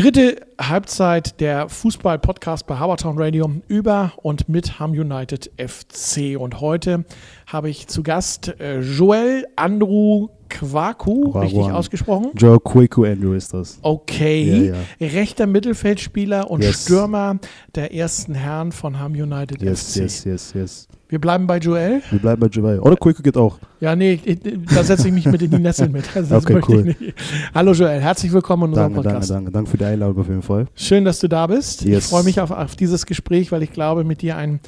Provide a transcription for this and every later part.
Dritte Halbzeit der Fußball-Podcast bei Habertown Radio über und mit Ham United FC. Und heute habe ich zu Gast äh, Joel Andrew Kwaku, Kwaku. richtig ausgesprochen? Joe Kwaku Andrew ist das. Okay. Ja, Rechter Mittelfeldspieler und Yes. Stürmer der ersten Herren von Ham United Yes, FC. yes, yes, yes. Wir bleiben bei Joel. Wir bleiben bei Joel. Oder Kwaku geht auch. Ja, nee, ich- da setze ich mich mit in die Nessel mit. Also das Okay, möchte cool. ich nicht. Hallo Joel, herzlich willkommen in unserem Danke, danke, Podcast. danke. Danke für die Einladung auf jeden Fall. Schön, dass du da bist. Ich Yes. freue mich auf, auf dieses Gespräch, weil ich glaube, mit dir einen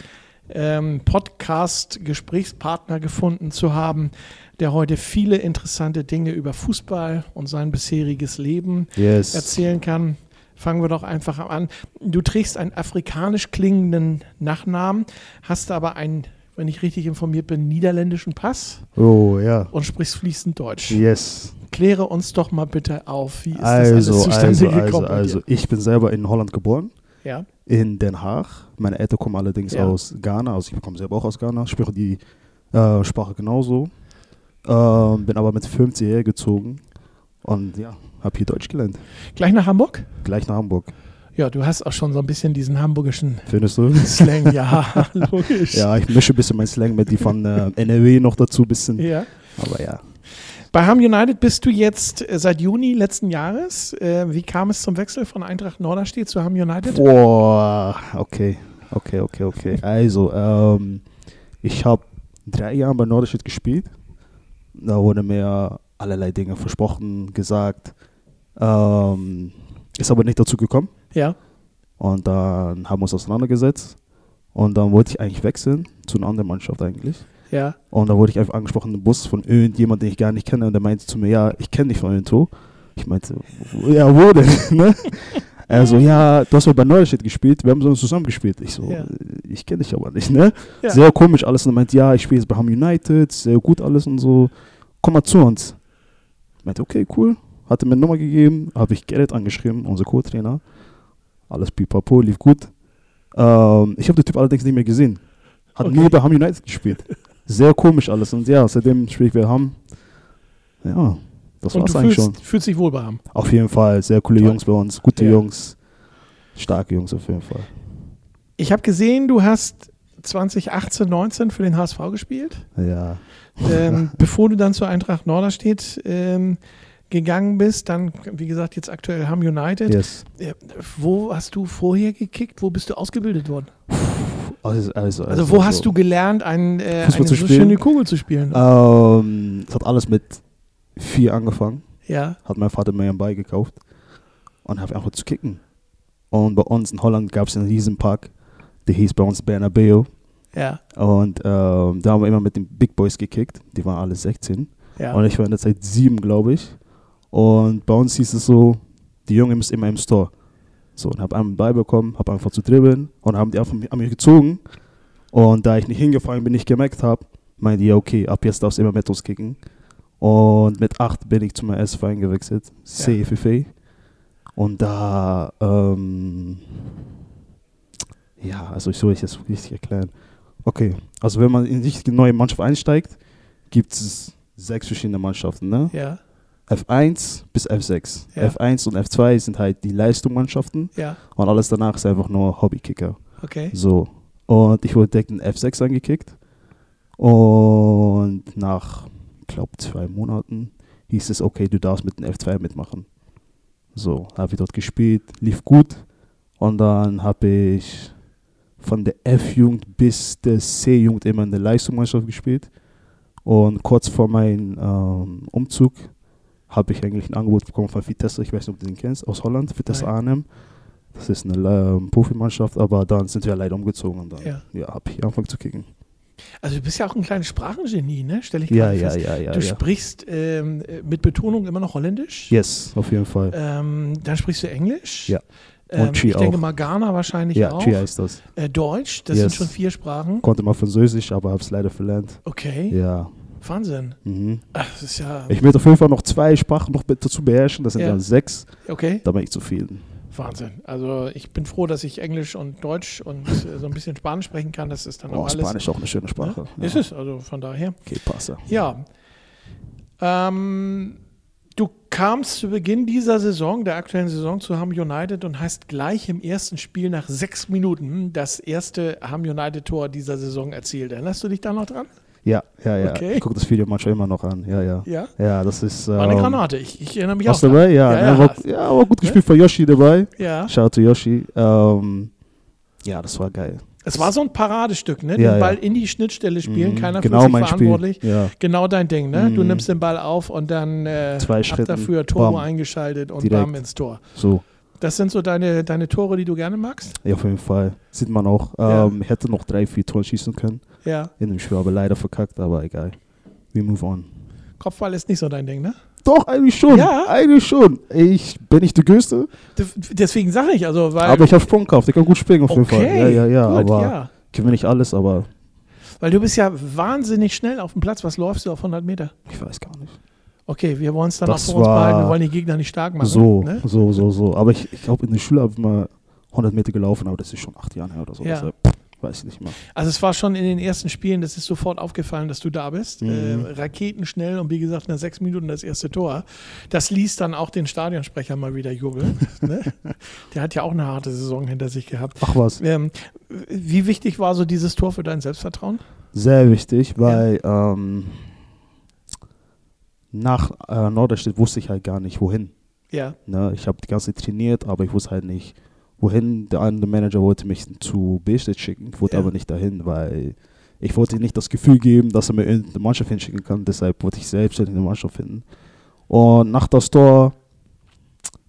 ähm, Podcast-Gesprächspartner gefunden zu haben, der heute viele interessante Dinge über Fußball und sein bisheriges Leben Yes. erzählen kann. Fangen wir doch einfach an. Du trägst einen afrikanisch klingenden Nachnamen, hast aber einen, wenn ich richtig informiert bin, niederländischen Pass Oh, ja. und sprichst fließend Deutsch. Yes. Kläre uns doch mal bitte auf, wie ist das Also, alles zustande also, gekommen also, bei also, ich bin selber in Holland geboren, Ja, in Den Haag. Meine Eltern kommen allerdings Ja. aus Ghana, also ich komme selber auch aus Ghana, spreche die äh, Sprache genauso. Ähm, bin aber mit 15 hierher gezogen und ja, habe hier Deutsch gelernt. gleich nach Hamburg? Gleich nach Hamburg. Ja, du hast auch schon so ein bisschen diesen hamburgischen Findest du? Slang. Ja, logisch. Ja, ich mische ein bisschen mein Slang mit die von äh, NRW noch dazu ein bisschen. Ja. Aber ja. Bei Ham United bist du jetzt äh, seit Juni letzten Jahres. Äh, wie kam es zum Wechsel von Eintracht Norderstedt zu Ham United? Boah, okay. Okay, okay, okay. Also, ähm, ich habe drei Jahre bei Norderstedt gespielt. Da wurde mir allerlei Dinge versprochen, gesagt. Ähm, ist aber nicht dazu gekommen. Ja, Und dann haben wir uns auseinandergesetzt. Und dann wollte ich eigentlich wechseln zu einer anderen Mannschaft eigentlich. ja, Und da wurde ich einfach angesprochen im Bus von irgendjemandem, den ich gar nicht kenne. Und der meinte zu mir, ja, ich kenne dich von irgendwo. Ich meinte, "Wo- ja, wo denn? ne? Er so, ja, du hast mal bei Neustadt gespielt, wir haben so zusammen gespielt. Ich so, Ja. "Äh, ich kenne dich aber nicht, ne? Ja. Sehr komisch alles. Und er meinte, ja, ich spiele jetzt bei Ham United, sehr gut alles und so. Komm mal zu uns. Ich meinte, okay, cool. Hatte mir eine Nummer gegeben, habe ich Gerrit angeschrieben, unser Co-Trainer. Alles pipapo, lief gut. Ähm, ich habe den Typ allerdings nicht mehr gesehen. Hat Okay. nur bei Ham United gespielt. Sehr komisch alles. Und ja, seitdem spiele ich bei Ham. Ja, das war's du eigentlich fühlst, schon. fühlst dich wohl bei Ham. Auf jeden Fall, sehr coole Toll. Jungs bei uns, gute Ja. Jungs, starke Jungs auf jeden Fall. Ich habe gesehen, du hast 2018, 19 für den HSV gespielt. Ja, ähm, bevor du dann zur Eintracht Norderstedt ähm, gegangen bist, dann, wie gesagt, jetzt aktuell Ham United. yes. Äh, Wo hast du vorher gekickt? Wo bist du ausgebildet worden? Also, also, Also, wo hast du gelernt, ein, äh, eine so spielen? schöne Kugel zu spielen? Ähm, es hat alles mit vier angefangen. Ja, Hat mein Vater mir einen Ball gekauft und habe einfach zu kicken. Und bei uns in Holland gab es einen Riesenpark, der hieß bei uns Bernabeu. ja, Und ähm, da haben wir immer mit den Big Boys gekickt. Die waren alle 16. ja. Und ich war in der Zeit sieben, glaube ich. Und bei uns hieß es so, die Jungen müssen immer im Store. So, und habe einen Ball bekommen, habe einfach zu dribbeln und haben die einfach an mich gezogen. Und da ich nicht hingefallen bin, nicht gemerkt habe, meinte ja, okay, ab jetzt darfst du immer mit uns kicken. Und mit acht bin ich zu meinem ersten Verein gewechselt, CFFA. Und da, ähm, ja, also ich soll ich das richtig erklären. Okay, also wenn man in die neue Mannschaft einsteigt, gibt es sechs verschiedene Mannschaften, ne? ja, F1 bis F6. Ja. F1 und F2 sind halt die Leistungsmannschaften ja, und alles danach ist einfach nur Hobbykicker. okay. So. Und ich wurde direkt in F6 angekickt. Und nach, ich glaube, zwei Monaten hieß es, okay, du darfst mit dem F2 mitmachen. So, habe ich dort gespielt, lief gut. Und dann habe ich von der F-Jugend bis der C-Jugend immer in der Leistungsmannschaft gespielt. Und kurz vor meinem ähm, Umzug habe ich eigentlich ein Angebot bekommen von Vitesse, ich weiß nicht, ob du den kennst, aus Holland, Vitesse Nein. Arnhem. Das ist eine ähm, Profimannschaft, aber dann sind wir leider umgezogen und dann Ja. ja. habe ich angefangen zu kicken. Also, du bist ja auch ein kleines Sprachengenie, ne? Stelle ich Ja, ja, fest. ja, ja. Du ja. sprichst ähm, äh, mit Betonung immer noch Holländisch. Yes, auf jeden Fall. Ähm, dann sprichst du Englisch. Ja. Und Ähm, Chi ich denke auch. mal Ghana wahrscheinlich ja, auch. Chia ist das. Äh, Deutsch, das Yes. sind schon vier Sprachen. Konnte mal Französisch, aber habe es leider verlernt. Okay, Ja. Wahnsinn. Mhm. Ach, das ist ja. Ich möchte auf jeden Fall noch zwei Sprachen noch dazu beherrschen, das sind Ja. dann sechs. Okay, Da bin ich zufrieden. Wahnsinn. Also ich bin froh, dass ich Englisch und Deutsch und äh, so ein bisschen Spanisch sprechen kann. Das ist dann Oh, auch alles. Spanisch auch eine schöne Sprache. Ne? Ist es, also von daher. Okay, passe. Ja. Ähm, Du kamst zu Beginn dieser Saison, der aktuellen Saison, zu Ham United und hast gleich im ersten Spiel nach sechs Minuten das erste Ham United-Tor dieser Saison erzielt. Erinnerst du dich da noch dran? Ja, ja, ja. Okay. Ich gucke das Video manchmal immer noch an. Ja, ja. Ja? Ja, das ist. War eine ähm, Granate. Ich, ich erinnere mich Warst auch. du dabei? Ja, Ja, ja. War, ja, war gut gespielt von Yoshi dabei. Ja. Shout out to Yoshi. Ähm, ja, das war geil. Es war so ein Paradestück, ne? Ja, den Ball ja. in die Schnittstelle spielen, Mhm, keiner genau fühlt sich verantwortlich. Ja. Genau dein Ding, ne? Du Mhm. nimmst den Ball auf und dann äh, Zwei ab dafür Turbo bam. eingeschaltet und Direkt. bam ins Tor. So, Das sind so deine, deine Tore, die du gerne magst? ja, auf jeden Fall. Sieht man auch. Ja. Ähm, Hätte noch drei, vier Tore schießen können Ja. in dem Spiel, aber leider verkackt, aber egal. We move on. Kopfball ist nicht so dein Ding, ne? Doch, eigentlich schon. Ja. Eigentlich schon. Ich bin nicht der Größte, Deswegen sage ich, also, weil. aber ich habe Sprungkraft. Ich kann gut springen auf jeden Fall. Ja, ja, ja. gut, aber ja. ich will nicht alles, aber Weil du bist ja wahnsinnig schnell auf dem Platz. Was läufst du auf 100 Meter? ich weiß gar nicht. Okay, wir wollen es dann auch für uns behalten. Wir wollen die Gegner nicht stark machen. So, Ne? so, so, so. Aber ich, ich glaube, in der Schule habe ich mal 100 Meter gelaufen, aber das ist schon acht Jahre her oder so. Ja. Deshalb weiß ich nicht mehr. Also es war schon in den ersten Spielen, das ist sofort aufgefallen, dass du da bist. Mhm. Äh, raketenschnell und wie gesagt, nach sechs Minuten das erste Tor. Das ließ dann auch den Stadionsprecher mal wieder jubeln. ne? Der hat ja auch eine harte Saison hinter sich gehabt. Ach was, Ähm, wie wichtig war so dieses Tor für dein Selbstvertrauen? sehr wichtig, weil ähm, nach äh, Norderstedt wusste ich halt gar nicht, wohin. Ja, Ne? Ich habe die ganze Zeit trainiert, aber ich wusste halt nicht, wohin. Der andere Manager wollte mich zu Bestedt schicken, ich wollte Ja. aber nicht dahin, weil ich wollte ihm nicht das Gefühl geben, dass er mir irgendeine Mannschaft hinschicken kann. Deshalb wollte ich selbstständig eine Mannschaft finden. Und nach das Tor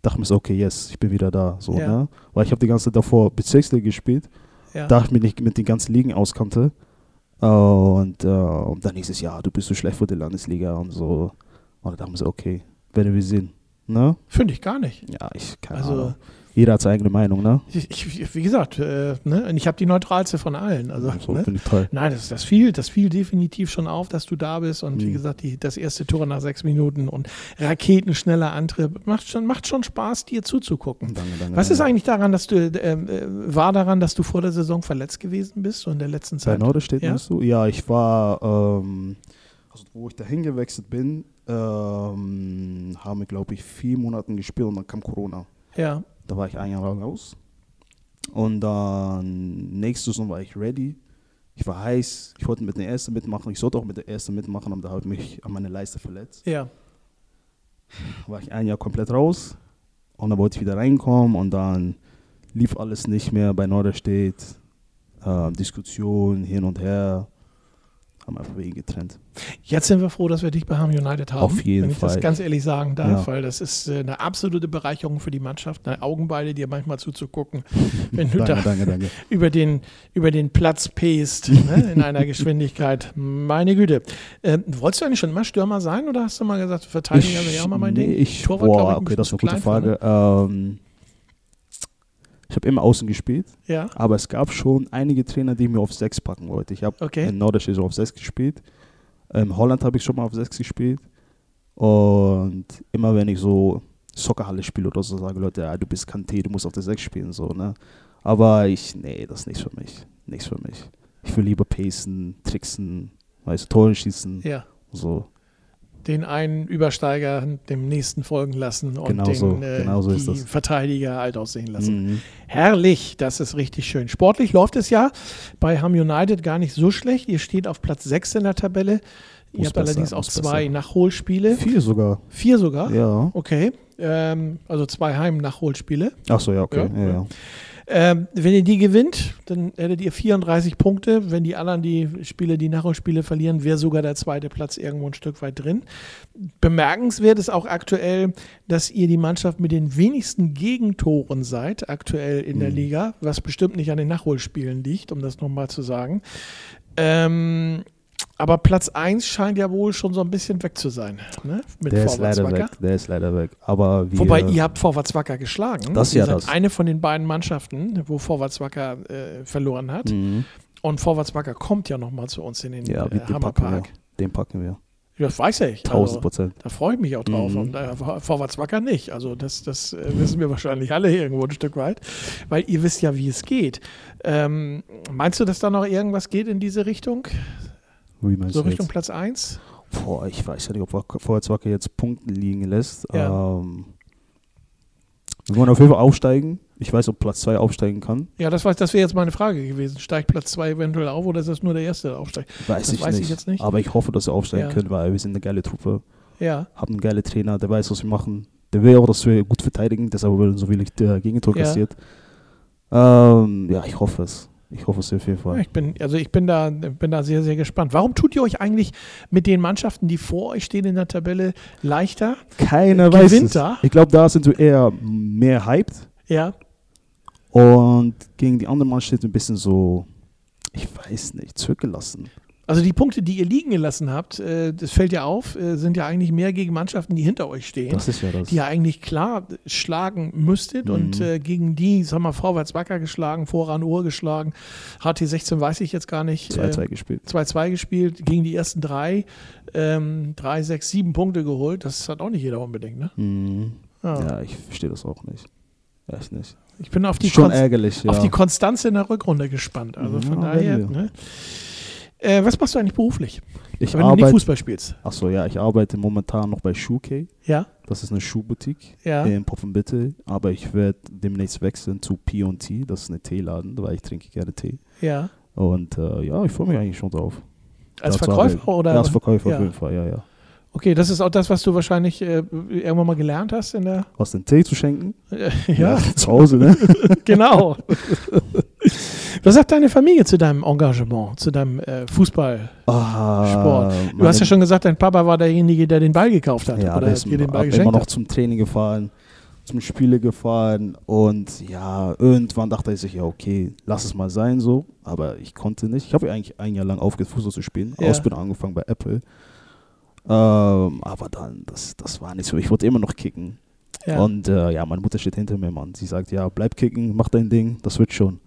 dachte ich mir so, okay, yes, ich bin wieder da. So, Ja. ne? Weil ich habe die ganze Zeit davor Bezirksliga gespielt, ja. da ich mich nicht mit den ganzen Ligen auskannte. Und, äh, und dann hieß es, ja, du bist so schlecht für die Landesliga und so. Und ich mir so, okay, werden wir sehen. Ne? Finde ich gar nicht. Ja, ich keine Also- Ahnung. Jeder hat seine eigene Meinung, ne? Ich, ich, wie gesagt, äh, ne? und ich habe die neutralste von allen. Also, So ne? finde ich toll. Nein, das, das, fiel, das fiel definitiv schon auf, dass du da bist. Und wie Mhm. gesagt, die, das erste Tor nach sechs Minuten und raketenschneller Antrieb. Macht schon, macht schon Spaß, dir zuzugucken. Danke, danke. Was ist danke. eigentlich daran, dass du, ähm, äh, war daran, dass du vor der Saison verletzt gewesen bist, so in der letzten Bei Zeit? Norderstedt Ja? meinst du? Ja, ich war, ähm, also wo ich dahin gewechselt bin, ähm, haben wir, glaube ich, vier Monate gespielt und dann kam Corona. Ja, Da war ich ein Jahr lang raus. Und dann nächste Saison war ich ready. Ich war heiß, ich wollte mit der ersten mitmachen, ich sollte auch mit der ersten mitmachen, aber da habe ich mich an meine Leiste verletzt. ja. war ich ein Jahr komplett raus und dann wollte ich wieder reinkommen und dann lief alles nicht mehr bei Norderstedt. Äh, Diskussion hin und her. Haben einfach Wege getrennt. Jetzt sind wir froh, dass wir dich bei Ham United haben. Auf jeden Wenn ich das Fall. ganz ehrlich sagen darf, Ja. weil das ist äh, eine absolute Bereicherung für die Mannschaft, eine Augenbeide dir manchmal zuzugucken, wenn du danke, da danke, danke. über den, über den Platz pest ne, in einer Geschwindigkeit. Meine Güte. Ähm, wolltest du eigentlich schon immer Stürmer sein oder hast du mal gesagt, Verteidiger wäre ja auch mal mein nee, Ding? ich, Torwart, ich, boah, ein okay, das ist eine gute Frage. Ähm, ich habe immer außen gespielt, Ja, aber es gab schon einige Trainer, die mir auf 6 packen wollten. Ich habe Okay. in Norderstedt so auf 6 gespielt. In Holland habe ich schon mal auf 6 gespielt. Und immer wenn ich so Soccerhalle spiele oder so, sagen Leute, ja, du bist Kanté, du musst auf der 6 spielen. So, ne? Aber ich, nee, das ist nichts für mich. Nichts für mich. Ich will lieber pacen, tricksen, weißt du, Tore schießen. ja. So. Den einen Übersteiger dem nächsten folgen lassen und Genau den so, äh, genau so die ist das. Verteidiger alt aussehen lassen. Mhm. Herrlich, das ist richtig schön. Sportlich läuft es ja bei Ham United gar nicht so schlecht. Ihr steht auf Platz 6 in der Tabelle. Ihr Muss habt besser, allerdings auch zwei besser. Nachholspiele. Vier sogar. Vier sogar? Ja. Okay. Ähm, also zwei Heim-Nachholspiele. Achso, ja, okay. Ja, Ja, ja. Ähm, wenn ihr die gewinnt, dann hättet ihr 34 Punkte. Wenn die anderen die Spiele, die Nachholspiele verlieren, wäre sogar der zweite Platz irgendwo ein Stück weit drin. Bemerkenswert ist auch aktuell, dass ihr die Mannschaft mit den wenigsten Gegentoren seid, aktuell in der Mhm. Liga, was bestimmt nicht an den Nachholspielen liegt, um das nochmal zu sagen. Ähm, aber Platz 1 scheint ja wohl schon so ein bisschen weg zu sein. Ne? Mit Der ist leider weg. Der ist leider weg. Aber wir, Wobei ihr habt Vorwärtswacker geschlagen. Das ihr ja das. eine von den beiden Mannschaften, wo Vorwärtswacker äh, verloren hat. Mhm. Und Vorwärtswacker kommt ja nochmal zu uns in den Ja, äh. Hammerpark. Den packen wir. Ja, Das weiß ich. 1000 Also, Prozent. da freue ich mich auch drauf. Mhm. Und äh, Vor- Vorwärtswacker nicht. Also das, das äh, wissen wir wahrscheinlich alle irgendwo ein Stück weit. Weil ihr wisst ja, wie es geht. Ähm, meinst du, dass da noch irgendwas geht in diese Richtung? Wie meinst So du Richtung jetzt? Platz 1? Boah, ich weiß ja nicht, ob Wacker jetzt Punkten liegen lässt. Ja. Ähm, wir wollen auf jeden Fall aufsteigen. Ich weiß, ob Platz 2 aufsteigen kann. Ja, das, war- das wäre jetzt meine Frage gewesen. Steigt Platz 2 eventuell auf oder ist das nur der erste, der aufsteigt? Weiß, Das ich, weiß ich nicht. jetzt nicht. Aber ich hoffe, dass wir aufsteigen Ja. können, weil wir sind eine geile Truppe. Ja, Haben einen geilen Trainer, der weiß, was wir machen. Der will auch, dass wir gut verteidigen, deshalb werden so wenig der Gegentor Ja. kassiert. Ähm, ja, ich hoffe es. Ich hoffe es auf jeden Fall. ich bin, also ich bin da, bin da sehr, sehr gespannt. Warum tut ihr euch eigentlich mit den Mannschaften, die vor euch stehen in der Tabelle, leichter? Keiner weiß Gewinnt es. da? Ich glaube, da sind wir eher mehr hyped. Ja, Und gegen die anderen Mannschaften ein bisschen so, ich weiß nicht, zurückgelassen. Also die Punkte, die ihr liegen gelassen habt, äh, das fällt ja auf, äh, sind ja eigentlich mehr gegen Mannschaften, die hinter euch stehen. Das ist ja das. die ihr eigentlich klar schlagen müsstet Mhm. und äh, gegen die, sagen wir, vorwärts Wacker geschlagen, Voran Uhr geschlagen, HT 16 weiß ich jetzt gar nicht. 2-2 äh, gespielt. 2-2 gespielt, gegen die ersten drei, ähm, drei, sechs, sieben Punkte geholt. Das hat auch nicht jeder unbedingt, ne? Mhm. Ja. Ja, ich verstehe das auch nicht. Echt nicht. Ich bin auf die, Schon Konst ärgerlich, ja. auf die Konstanz in der Rückrunde gespannt. Also von Ja, daher, ne? Äh, was machst du eigentlich beruflich, ich wenn du nicht arbeite, Fußball spielst? achso, ja, ich arbeite momentan noch bei Shoekey. Ja, Das ist eine Schuhboutique ja. in Poppenbitte. Aber ich werde demnächst wechseln zu P&T. Das ist ein Teeladen, weil ich trinke gerne Tee. ja. Und äh, ja, ich freue mich eigentlich schon drauf. Als da Verkäufer oder? Ja, als Verkäufer Ja. auf jeden Fall, ja, ja. Okay, das ist auch das, was du wahrscheinlich äh, irgendwann mal gelernt hast in der. Was den Tee zu schenken? ja. zu Hause, ne? genau. Was sagt deine Familie zu deinem Engagement, zu deinem äh, Fußballsport? Ah, Du hast ja schon gesagt, dein Papa war derjenige, der den Ball gekauft hat. Ja, oder der ist dir den Ball ab- immer geschenkt noch hat. zum Training gefahren, zum Spiele gefahren und ja, irgendwann dachte er sich, ja, okay, lass es mal sein so, aber ich konnte nicht. Ich habe ja eigentlich ein Jahr lang aufgehört, Fußball zu spielen, Ja. Ausbildung angefangen bei Apple. Ähm, aber dann, das, das war nicht so. Ich wollte immer noch kicken. Ja. Und äh, ja, meine Mutter steht hinter mir, Mann. Sie sagt, ja, bleib kicken, mach dein Ding, das wird schon.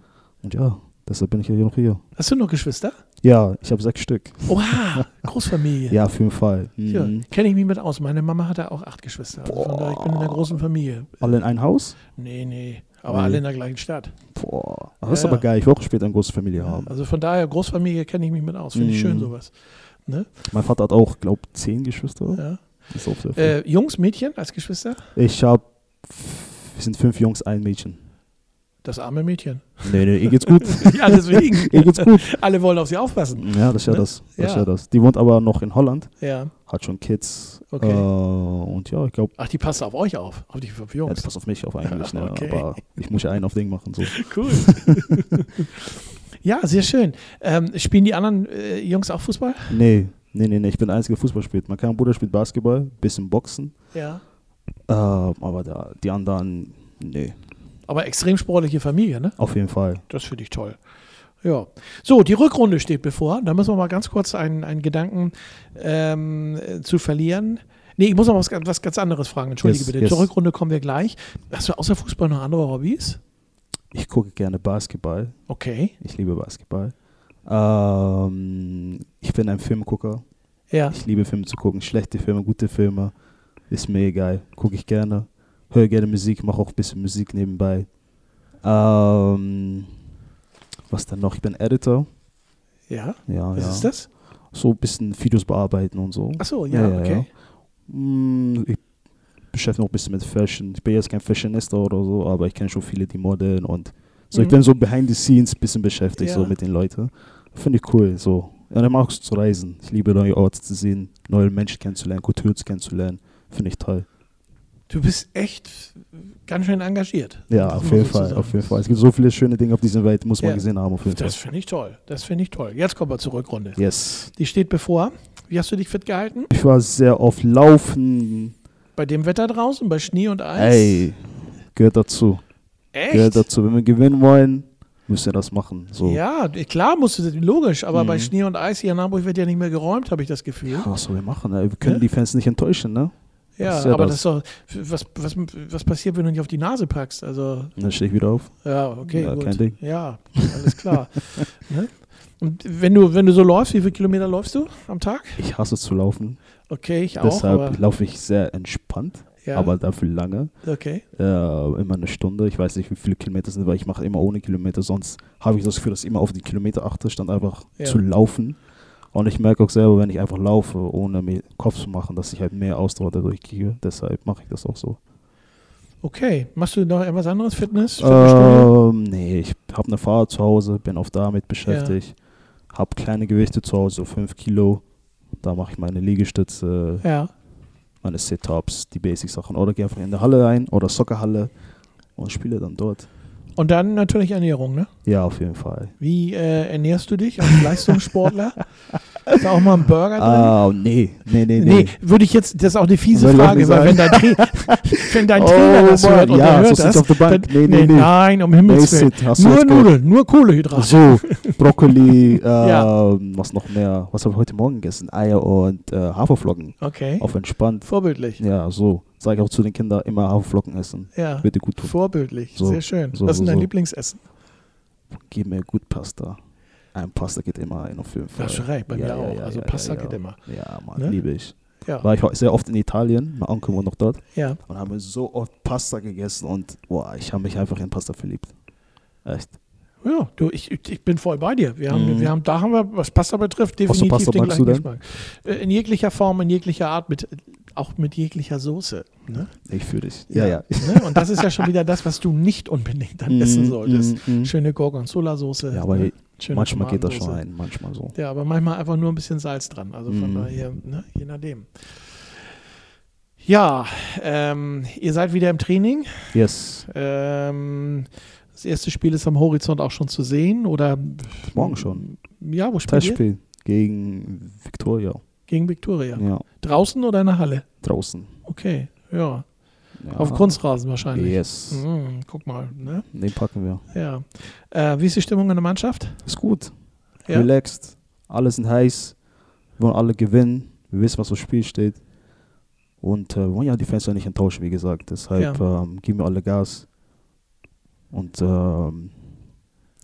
Und ja, deshalb bin ich ja hier noch hier. Hast du noch Geschwister? Ja, ich habe sechs Stück. Oha, Großfamilie. Ja, auf jeden Fall. Ja, Mhm. Kenne ich mich mit aus. Meine Mama hatte auch acht Geschwister. Also von daher, ich bin in einer großen Familie. Alle in ein Haus? Nee, nee. Aber Nee. alle in der gleichen Stadt. Boah, das ist Ja. aber geil. Ich will auch später eine große Familie haben. Also von daher, Großfamilie kenne ich mich mit aus. Finde ich Mhm. schön, sowas. Ne? Mein Vater hat auch, glaube ich, zehn Geschwister. Ja. Das ist auch sehr viel. Äh, Jungs, Mädchen als Geschwister? ich habe, wir sind fünf Jungs, ein Mädchen. Das arme Mädchen. Nee, nee, ihr geht's gut. ja, deswegen. ihr geht's gut. Alle wollen auf sie aufpassen. Ja, das ist ja Ne? das. das, ist Ja. ja das. Die wohnt aber noch in Holland, Ja. hat schon Kids. Okay. Äh, und ja, ich glaube, Ach, die passt auf euch auf. Auf die ja, Jungs. das passt auf mich auf eigentlich. Ne? Okay. Aber ich muss ja einen auf Ding machen. So. Cool. ja, sehr schön. Ähm, spielen die anderen äh, Jungs auch Fußball? Nee, nee, nee, nee. Ich bin der einzige Fußball spielt. Mein kleiner Bruder spielt Basketball, bisschen Boxen. Ja. Ähm, aber da, die anderen, nee, Aber extrem sportliche Familie, ne? auf jeden Fall. Das finde ich toll. Ja. So, die Rückrunde steht bevor. Da müssen wir mal ganz kurz einen, einen Gedanken ähm, äh, zu verlieren. Nee, ich muss noch was, was ganz anderes fragen. Entschuldige Yes, bitte. yes. Zur Rückrunde kommen wir gleich. Hast du außer Fußball noch andere Hobbys? Ich gucke gerne Basketball. Okay. Ich liebe Basketball. Ähm, ich bin ein Filmgucker. Ja. Ich liebe Filme zu gucken. Schlechte Filme, gute Filme. Ist mir egal. Gucke ich gerne. Höre gerne Musik, mache auch ein bisschen Musik nebenbei. Ähm, was dann noch? Ich bin Editor. Ja. Ja, Was ja. ist das? So ein bisschen Videos bearbeiten und so. Achso, ja, Ja, ja, okay. Mm, Ich beschäftige mich auch ein bisschen mit Fashion. Ich bin jetzt kein Fashionista oder so, aber ich kenne schon viele, die modeln und so. Ich Mhm. bin so behind the scenes ein bisschen beschäftigt, so Ja. mit den Leuten. Finde ich cool, so. Ja, dann magst du zu reisen. Ich liebe neue Orte zu sehen, neue Menschen kennenzulernen, Kultur kennenzulernen. Finde ich toll. Du bist echt ganz schön engagiert. Ja, auf jeden Fall, auf jeden Fall. Es gibt so viele schöne Dinge auf dieser Welt, muss man Ja. gesehen haben, auf jeden Das finde ich toll. Das finde ich toll. Jetzt kommen wir zur Rückrunde. Yes. Die steht bevor. Wie hast du dich fit gehalten? Ich war sehr oft laufen. Bei dem Wetter draußen, bei Schnee und Eis? Ey, gehört dazu. Gehört Echt? dazu. Wenn wir gewinnen wollen, müssen wir das machen. So. Ja, klar musst du logisch, aber Mhm. bei Schnee und Eis hier in Hamburg wird ja nicht mehr geräumt, habe ich das Gefühl. Was soll wir machen? Wir können Ja? die Fans nicht enttäuschen, ne? Ja, ja aber das. das ist doch, was, was, was passiert, wenn du nicht auf die Nase packst? Also, dann stehe ich wieder auf. ja, okay, Ja, gut. Ja, alles klar. ne? Und wenn du, wenn du so läufst, wie viele Kilometer läufst du am Tag? Ich hasse es zu laufen. Okay, ich auch, Deshalb laufe ich sehr entspannt, ja, aber dafür lange. okay. Äh, immer eine Stunde. Ich weiß nicht, wie viele Kilometer sind, weil ich mache immer ohne Kilometer. Sonst habe ich das Gefühl, dass ich immer auf die Kilometer achte, statt einfach Ja. zu laufen. Und ich merke auch selber, wenn ich einfach laufe, ohne mir Kopf zu machen, dass ich halt mehr Ausdauer dadurch kriege. Deshalb mache ich das auch so. Okay. Machst du noch etwas anderes? Fitness? Ähm, nee, ich habe eine Fahrer zu Hause, bin oft damit beschäftigt. Habe kleine Gewichte zu Hause, so 5 Kilo. Da mache ich meine Liegestütze, ja. meine Sit-Ups, die Basic-Sachen. Oder gehe einfach in der Halle ein oder Soccerhalle und spiele dann dort. Und dann natürlich Ernährung, ne? Ja, auf jeden Fall. Wie äh, ernährst du dich als Leistungssportler? ist da auch mal ein Burger drin? Ah, nee, nee, nee, Nee, nee. würde ich jetzt, das ist auch eine fiese Frage, weil wenn dein? Tra wenn dein Oh, Trainer das Mann, hört und ja, so hört sitzt das, auf der Bank. dann, Nee, nee, nee. nein, um Himmels Willen. Nur? Nudeln, nur Kohlehydrate. So, Brokkoli, äh, Ja. was noch mehr? Was habe ich heute Morgen gegessen? Eier und äh, Haferflocken. Okay, Auf entspannt. vorbildlich. Ja, so. Sage ich auch zu den Kindern, immer Haferflocken essen. Ja, Bitte gut tun. vorbildlich, So, sehr schön. so, Was ist so, dein so. Lieblingsessen? Gib mir gut Pasta. Ein Pasta geht immer ein, auf jeden Fall. Hast du recht, bei Ja, mir ja, auch. ja, also ja, Pasta ja, geht ja. immer. Ja, Mann, Ne? liebe ich. Ja, War ich sehr oft in Italien, mein Onkel wohnt noch dort. ja. Und haben so oft Pasta gegessen und boah, ich habe mich einfach in Pasta verliebt. Echt. Ja, du, ich, ich bin voll bei dir. Wir haben, Mhm. wir haben, da haben wir, was Pasta betrifft, definitiv Pasta den gleichen? Geschmack. Äh, In jeglicher Form, in jeglicher Art, mit, auch mit jeglicher Soße. Ne? Ich fühle dich. Ja, ja. Ne? Und das ist ja schon wieder das, was du nicht unbedingt dann essen Mm, solltest. mm, mm. Schöne Gorgonzola-Soße. Ja, aber ne? Schöne manchmal geht das schon ein, manchmal so. Ja, aber manchmal einfach nur ein bisschen Salz dran. Also von Mhm. daher, ne? je nachdem. Ja, ähm, ihr seid wieder im Training. Yes, Ähm, das erste Spiel ist am Horizont auch schon zu sehen oder morgen schon. Ja, wo spielt ihr? Testspiel gegen Victoria. Gegen Viktoria. Ja, Draußen oder in der Halle? draußen. Okay, ja. Ja. Auf Kunstrasen wahrscheinlich. Yes, Mhm, guck mal, ne? den packen wir. Ja. Äh, wie ist die Stimmung in der Mannschaft? Ist gut. Ja. Relaxed. Alle sind heiß. Wir wollen alle gewinnen. Wir wissen, was aufs Spiel steht. Und äh, wollen ja die Fans ja nicht enttäuschen, wie gesagt. Deshalb ähm, geben wir alle Gas. Und ähm,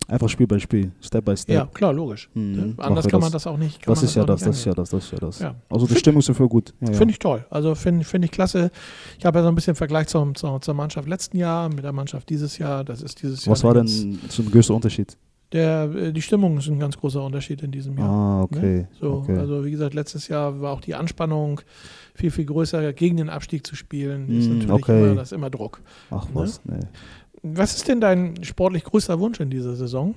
einfach Spiel bei Spiel, Step by Step. Ja, klar, logisch. Mhm, Ne? Anders kann man das auch nicht. Das ist ja das, das ist ja das, das ist ja das. Ja. Also die Stimmung ist dafür gut. Ja. Finde ich toll. Also finde find ich klasse. Ich habe ja so ein bisschen Vergleich zur, zur, zur Mannschaft letzten Jahr mit der Mannschaft dieses Jahr. Das ist dieses Jahr. Was war denn so ein größter Unterschied? Der, äh, die Stimmung ist ein ganz großer Unterschied in diesem Jahr. Ah, okay. Ne? So, okay. also wie gesagt, letztes Jahr war auch die Anspannung viel, viel größer, gegen den Abstieg zu spielen. ist Mm, natürlich okay. immer, das ist immer Druck. Ach ne? was, nee. Was ist denn dein sportlich größter Wunsch in dieser Saison?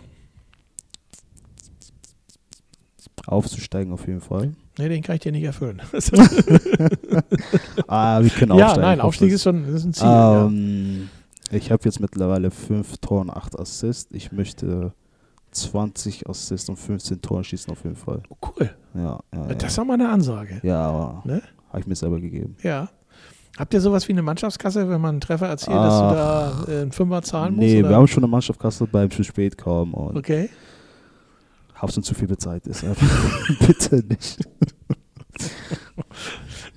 Aufzusteigen auf jeden Fall. Ne, den kann ich dir nicht erfüllen. ah, wir können ja, aufsteigen. nein, ich hoffe Aufstieg ist schon ist ein Ziel. ja. Ähm, Ich habe jetzt mittlerweile 5 Tore und 8 Assists. Ich möchte 20 Assists und 15 Tore schießen auf jeden Fall. Oh, cool. Ja, ja, Das ist ja. auch mal eine Ansage. ja aber Ne? habe ich mir selber gegeben. Ja. Habt ihr sowas wie eine Mannschaftskasse, wenn man einen Treffer erzielt, dass du da äh, einen Fünfer zahlen musst? Nee, oder? wir haben schon eine Mannschaft kastet beim zu spät kommen und Okay. hab's uns zu viel bezahlt. Deshalb bitte nicht.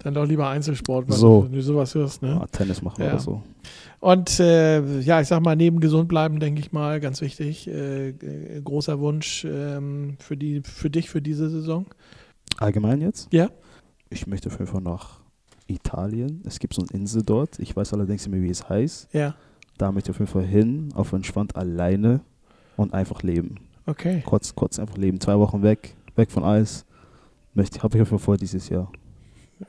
Dann doch lieber Einzelsport, So. wenn du sowas hörst. Ne? Ah, Tennis machen Ja. oder so. Und äh, ja, ich sag mal, neben gesund bleiben, denke ich mal, ganz wichtig. Äh, äh, großer Wunsch ähm, für, die, für dich für diese Saison. Allgemein jetzt? Ja. Ich möchte auf jeden Fall nach Italien. Es gibt so eine Insel dort. Ich weiß allerdings nicht mehr, wie es heißt. Ja. Da möchte ich auf jeden Fall hin, auf entspannt alleine und einfach leben. Okay. Kurz, kurz einfach leben. Zwei Wochen weg, weg von alles. Möchte, habe ich auf jeden Fall vor dieses Jahr.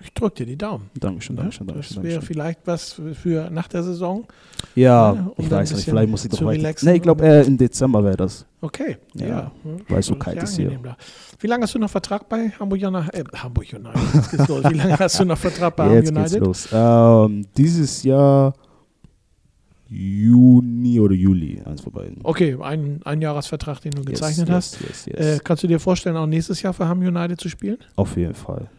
Ich drücke dir die Daumen. Dankeschön? Dankeschön, Das Dankeschön. wäre Dankeschön. vielleicht was für- nach der Saison. Ja, ne, um ich weiß nicht, vielleicht muss ich doch weiter. Nee, ich glaube eher im Dezember wäre das. Okay. Ja. Ja, weil es so kalt ist hier. da. Wie lange hast du noch Vertrag bei Hamburg United? Äh, Hamburg United. Jetzt geht's los. Wie lange hast du noch Vertrag bei Jetzt Hamburg geht's United? los. Ähm, dieses Jahr Juni oder Juli, eins von beiden. Okay, ein, ein Jahresvertrag, den du gezeichnet yes, hast. Yes, yes, Äh, kannst du dir vorstellen, auch nächstes Jahr für Ham United zu spielen? Auf jeden Fall.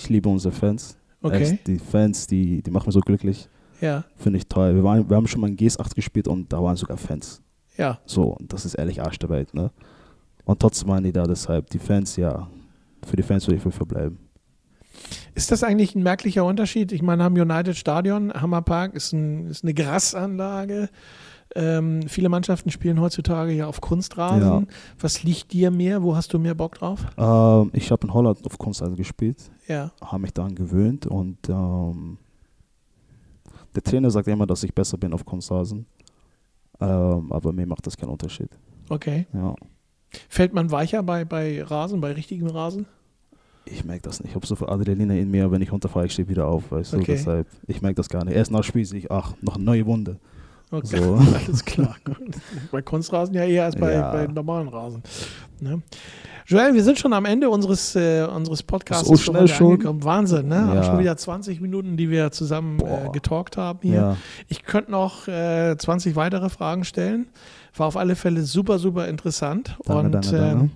Ich liebe unsere Fans. Okay. Echt, die Fans, die, die machen mich so glücklich. Ja, Finde ich toll. Wir, waren, wir haben schon mal in GS8 gespielt und da waren sogar Fans. ja. So, und das ist ehrlich Arsch der Welt, ne? Und trotzdem waren die da, deshalb die Fans, ja, für die Fans würde ich für verbleiben. Ist das eigentlich ein merklicher Unterschied? Ich meine, Ham United Stadion, Hammerpark ist, ein, ist eine Grassanlage. Ähm, viele Mannschaften spielen heutzutage ja auf Kunstrasen. Ja. Was liegt dir mehr? Wo hast du mehr Bock drauf? Ähm, ich habe in Holland auf Kunstrasen gespielt, Ja, habe mich daran gewöhnt und ähm, der Trainer sagt immer, dass ich besser bin auf Kunstrasen. Ähm, aber mir macht das keinen Unterschied. okay. Ja. Fällt man weicher bei, bei Rasen, bei richtigen Rasen? ich merke das nicht. Ich habe so viel Adrenalin in mir, wenn ich runterfahre, ich stehe wieder auf, weißt Okay. du, deshalb, ich merke das gar nicht. Erst nach Spiel sehe ich, ach, noch eine neue Wunde. Okay, So. alles klar. Bei Kunstrasen ja eher als bei, Ja. bei normalen Rasen. Ne? Joel, wir sind schon am Ende unseres, äh, unseres Podcasts So schnell schon? angekommen. Wahnsinn, ne? Haben Ja. schon wieder 20 Minuten, die wir zusammen äh, getalkt haben hier. Ja, Ich könnte noch äh, 20 weitere Fragen stellen. War auf alle Fälle super, super interessant. Danke, Und danke, danke.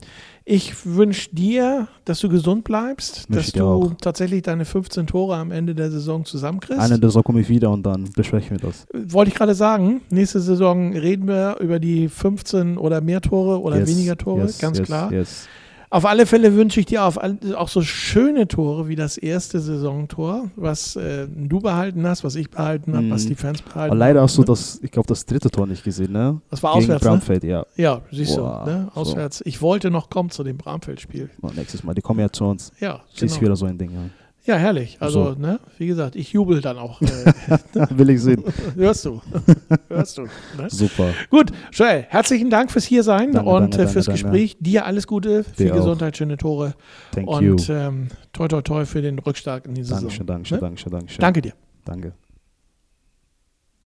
Ich wünsche dir, dass du gesund bleibst, Wünsch dass du auch. tatsächlich deine 15 Tore am Ende der Saison zusammenkriegst. eine der Saison komme ich wieder und dann besprechen wir das. Wollte ich gerade sagen, nächste Saison reden wir über die 15 oder mehr Tore oder Yes, weniger Tore, yes, ganz yes, klar. Yes. Auf alle Fälle wünsche ich dir auf all, auch so schöne Tore wie das erste Saisontor, was äh, du behalten hast, was ich behalten habe, Mhm. was die Fans behalten Aber leider haben, hast du ne? das, ich glaube, das dritte Tor nicht gesehen, ne? Das war Gegen auswärts, ne? Bramfeld, ja. Ja, siehst Boah, du, ne? so. auswärts. Ich wollte noch kommen zu dem Bramfeld-Spiel. Nächstes Mal, die kommen ja zu uns. Ja, genau. wieder so ein Ding, ja. Ja, herrlich. Also, So. ne, wie gesagt, ich jubel dann auch. Äh, Will ich sehen. hörst du. hörst du. Ne? Super. Gut, Joel, herzlichen Dank fürs Hiersein Danke, und danke, äh, fürs danke, Gespräch. Dir alles Gute, viel Dir auch. Gesundheit, schöne Tore Thank und ähm, toi toi toi für den Rückstart in die Saison. Dankeschön, Dankeschön, Ne? Dankeschön, Dankeschön. Danke dir. Danke.